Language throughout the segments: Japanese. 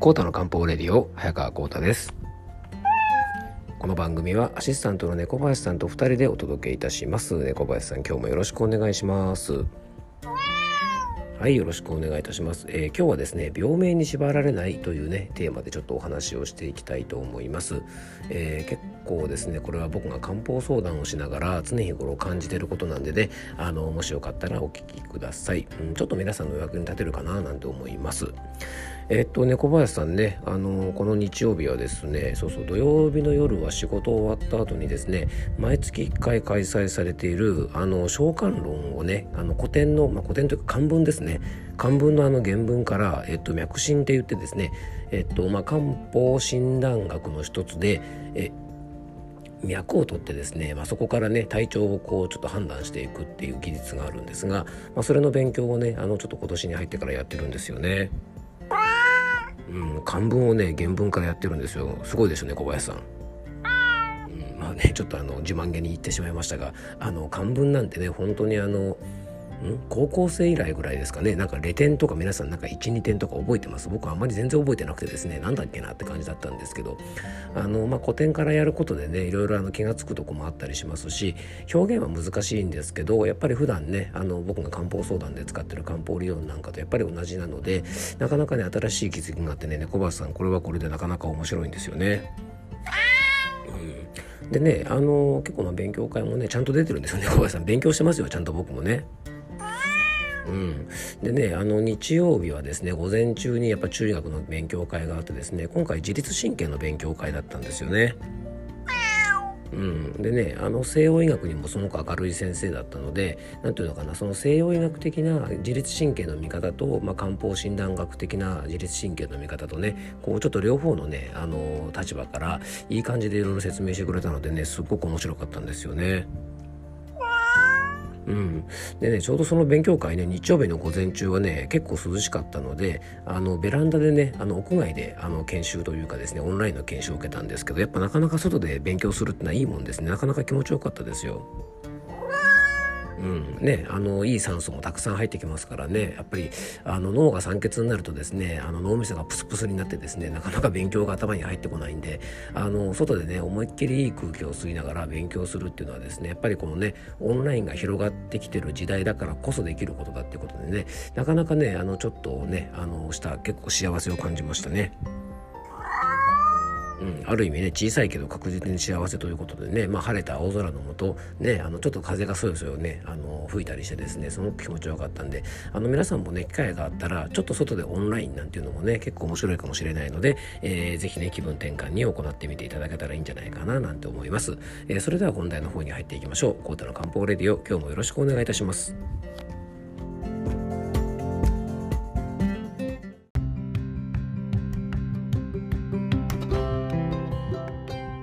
コータの漢方レディオ早川コータです。この番組はアシスタントの猫林さんと2人でお届けいたします。猫林さん今日もよろしくお願いします。はいよろしくお願いいたします、えー、今日はですね病名に縛られないというねテーマでちょっとお話をしていきたいと思います、えー、結構ですねこれは僕が漢方相談をしながら常日頃感じてることなんでねあのもしよかったらお聞きください、うん、ちょっと皆さんのお役に立てるかななんて思います。えっとね小林さんねあのこの日曜日はですねそうそう土曜日の夜は仕事終わった後にですね毎月1回開催されているあの召喚論をねあの古典の、まあ、古典というか漢文ですね漢文のあの原文から、えっと、脈診って言ってですねえっとまあ、漢方診断学の一つでえ脈を取ってですね、まあ、そこからね体調をこうちょっと判断していくっていう技術があるんですが、まあ、それの勉強をねあのちょっと今年に入ってからやってるんですよね。うん、漢文をね原文からやってるんですよすごいですよね小林さん。うん、まあねちょっとあの自慢げに言ってしまいましたがあの漢文なんてね本当にあの高校生以来ぐらいですかね。なんかレ点とか皆さんなんか12点とか覚えてます？僕はあんまり全然覚えてなくてですね。なんだっけなって感じだったんですけど。あの、まあ、古典からやることでねいろいろあの気が付くとこもあったりしますし表現は難しいんですけどやっぱり普段ねあの僕が漢方相談で使ってる漢方理論なんかとやっぱり同じなのでなかなかね新しい気づきがあってね猫林さんこれはこれでなかなか面白いんですよね。でねあの結構な勉強会もねちゃんと出てるんですよね小林さん。勉強してますよちゃんと僕もね。うん、でねあの日曜日はですね午前中にやっぱ中学の勉強会があってですね今回自律神経の勉強会だったんですよね。うん、でねあの西洋医学にもその子明るい先生だったので何ていうのかなその西洋医学的な自律神経の見方と、まあ、漢方診断学的な自律神経の見方とねこうちょっと両方のねあの立場からいい感じでいろいろ説明してくれたのでねすっごく面白かったんですよね。うん、でねちょうどその勉強会ね日曜日の午前中はね結構涼しかったのであのベランダでねあの屋外であの研修というかですねオンラインの研修を受けたんですけどやっぱなかなか外で勉強するってのはいいもんですねなかなか気持ちよかったですよ。うんね、あのいい酸素もたくさん入ってきますからねやっぱりあの脳が酸欠になるとですねあの脳みそがプスプスになってですねなかなか勉強が頭に入ってこないんであの外でね思いっきりいい空気を吸いながら勉強するっていうのはですねやっぱりこのねオンラインが広がってきてる時代だからこそできることだっていうことでねなかなかねあのちょっとねあのした結構幸せを感じましたね。うん、ある意味ね小さいけど確実に幸せということでね、まあ、晴れた青空の下ねあのちょっと風がそよそよねあの吹いたりしてですねすごく気持ちよかったんであの皆さんもね機会があったらちょっと外でオンラインなんていうのもね結構面白いかもしれないので、えー、ぜね気分転換に行ってみていただけたらいいんじゃないかななんて思います、えー、それでは本題の方に入っていきましょう。コータの漢方レディオ今日もよろしくお願いいたします。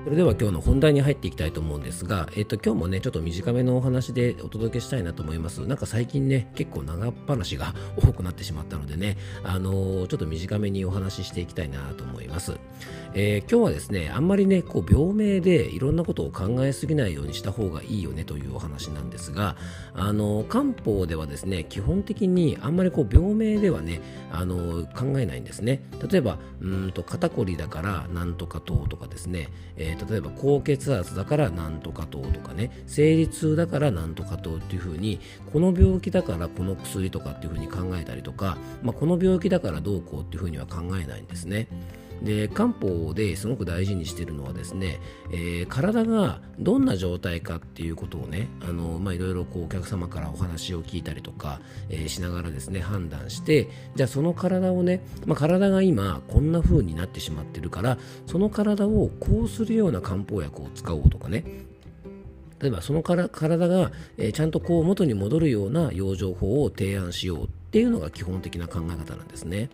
それでは今日の本題に入っていきたいと思うんですが、えっと、今日もね、ちょっと短めのお話でお届けしたいなと思います。なんか最近ね、結構長っ話が多くなってしまったのでね、あのー、ちょっと短めにお話ししていきたいなと思います。えー、今日はですね、あんまりね、こう、病名でいろんなことを考えすぎないようにした方がいいよねというお話なんですが、あのー、漢方ではですね、基本的にあんまりこう、病名ではね、あの考えないんですね。例えば、うんと、肩こりだからなんとか糖とかですね、え例えば高血圧だからなんとか糖とかね生理痛だからなんとか糖っていうふうにこの病気だからこの薬とかっていうふうに考えたりとか、まあ、この病気だからどうこうっていうふうには考えないんですね。で漢方ですごく大事にしているのはですね、えー、体がどんな状態かっていうことをねあの、まあ、いろいろこうお客様からお話を聞いたりとか、えー、しながらですね判断してじゃあその体をね、まあ、体が今こんな風になってしまってるからその体をこうするような漢方薬を使おうとかね例えばそのから体が、えー、ちゃんとこう元に戻るような養生法を提案しようっていうのが基本的な考え方なんですね。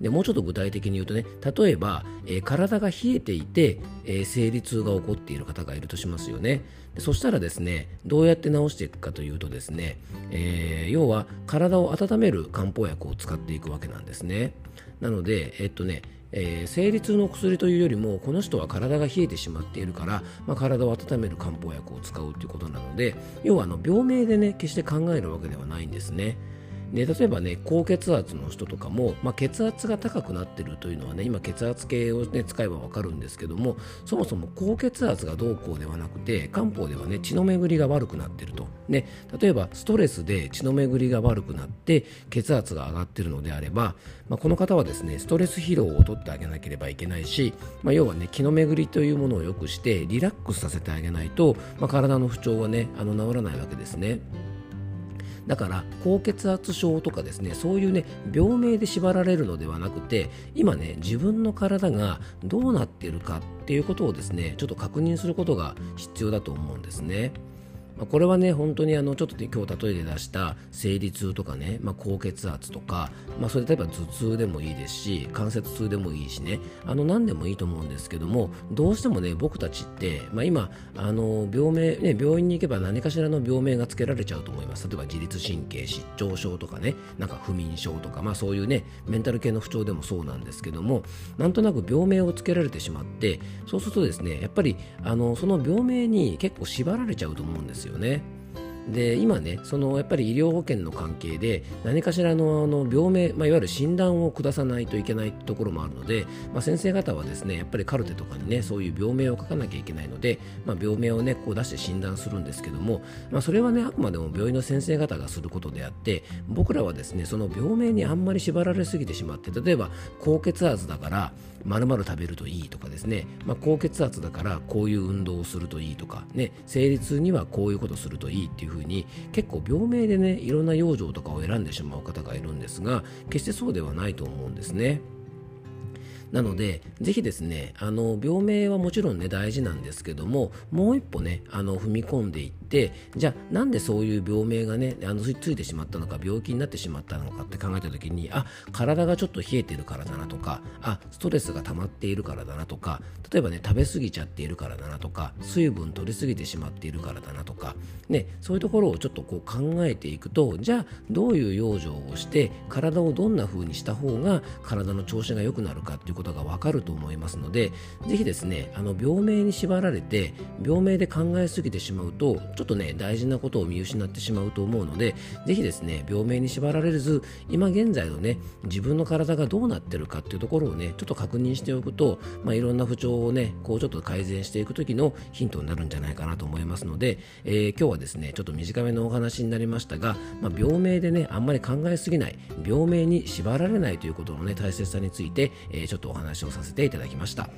でもうちょっと具体的に言うとね例えば、えー、体が冷えていて、えー、生理痛が起こっている方がいるとしますよね。でそしたらですねどうやって治していくかというとですね、えー、要は体を温める漢方薬を使っていくわけなんですね。なのでえっとねえー、生理痛の薬というよりもこの人は体が冷えてしまっているから、まあ、体を温める漢方薬を使うということなので要はあの病名でね決して考えるわけではないんですね。で例えばね高血圧の人とかも、まあ、血圧が高くなってるというのはね今血圧計を、ね、使えば分かるんですけどもそもそも高血圧がどうこうではなくて漢方ではね血の巡りが悪くなってると、ね、例えばストレスで血の巡りが悪くなって血圧が上がってるのであれば、まあ、この方はですねストレス疲労を取ってあげなければいけないし、まあ、要はね気の巡りというものを良くしてリラックスさせてあげないと、まあ、体の不調はねあの治らないわけですね。だから高血圧症とかですねそういうね病名で縛られるのではなくて今ね自分の体がどうなっているかっていうことをですねちょっと確認することが必要だと思うんですね。まあ、これはね本当にあのちょっと今日例えで出した生理痛とかね、まあ、高血圧とか、まあ、それ例えば頭痛でもいいですし関節痛でもいいしね。あの何でもいいと思うんですけどもどうしてもね僕たちって、まあ、今あの病名、ね、病院に行けば何かしらの病名がつけられちゃうと思います。例えば自律神経失調症とかねなんか不眠症とか、まあ、そういうねメンタル系の不調でもそうなんですけどもなんとなく病名をつけられてしまってそうするとですねやっぱりあのその病名に結構縛られちゃうと思うんですよ。よね。で今ねそのやっぱり医療保険の関係で何かしらのあの病名、まあ、いわゆる診断を下さないといけないところもあるので、まあ、先生方はですねやっぱりカルテとかにねそういう病名を書かなきゃいけないので、まあ、病名をねこう出して診断するんですけども、まあ、それはねあくまでも病院の先生方がすることであって僕らはですねその病名にあんまり縛られすぎてしまって例えば高血圧だから丸々食べるといいとかですね、まあ、高血圧だからこういう運動をするといいとか、ね、生理痛にはこういうことするといいっていうふうに結構病名でねいろんな養生とかを選んでしまう方がいるんですが決してそうではないと思うんですね。なので、ぜひですね、あの病名はもちろんね大事なんですけども、もう一歩ね、あの踏み込んでいって、じゃあなんでそういう病名がね、あのついてしまったのか、病気になってしまったのかって考えた時に、あ、体がちょっと冷えてるからだなとか、あ、ストレスが溜まっているからだなとか、例えばね、食べ過ぎちゃっているからだなとか、水分取りすぎてしまっているからだなとか、ね、そういうところをちょっとこう考えていくと、じゃあどういう養生をして、体をどんな風にした方が体の調子が良くなるかっていうことが分かると思いますのでぜひですねあの病名に縛られて病名で考えすぎてしまうとちょっとね大事なことを見失ってしまうと思うのでぜひですね病名に縛られず今現在のね自分の体がどうなってるかっていうところをねちょっと確認しておくと、まあ、いろんな不調をねこうちょっと改善していく時のヒントになるんじゃないかなと思いますので、えー、今日はですねちょっと短めのお話になりましたが、まあ、病名でねあんまり考えすぎない病名に縛られないということのね大切さについて、えー、ちょっとお話をさせていただきました。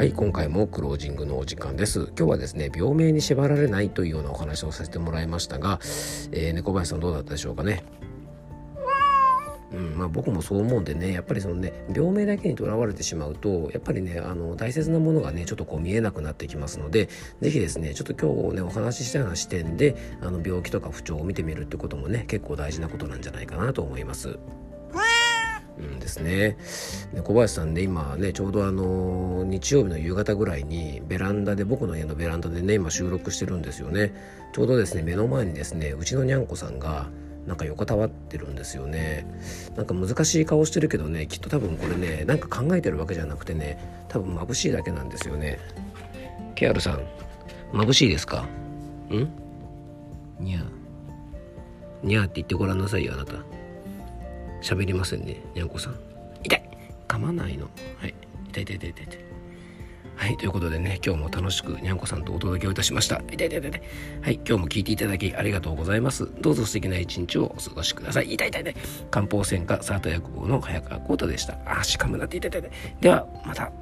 はい、今回もクロージングのお時間です。今日はですね、病名に縛られないというようなお話をさせてもらいましたが、えー、猫林さんどうだったでしょうかね？うんまあ、僕もそう思うんでねやっぱりそのね病名だけにとらわれてしまうとやっぱりねあの大切なものがねちょっとこう見えなくなってきますので是非ですねちょっと今日ねお話ししたような視点であの病気とか不調を見てみるってこともね結構大事なことなんじゃないかなと思います。うんですね。で小林さんね今ねちょうどあの日曜日の夕方ぐらいにベランダで僕の家のベランダでね今収録してるんですよね。ちょうどですね目の前にですねうちのにゃんこさんがなんか横たわってるんですよね。なんか難しい顔してるけどねきっと多分これねなんか考えてるわけじゃなくてね多分眩しいだけなんですよね。ケアルさん眩しいですか？ん？にゃー。にゃーって言ってごらんなさいよあなた喋りませんねにゃんこさん痛い噛まないのはい痛い痛い痛い痛い痛いはい、ということでね、今日も楽しくにゃんこさんとお届けをいたしました。痛い痛い痛いはい、今日も聞いていただきありがとうございます。どうぞ素敵な一日をお過ごしください。痛い痛い痛い。漢方専科サータ薬房の早川幸太でした。あ、しかもなって痛い痛い痛い。では、また。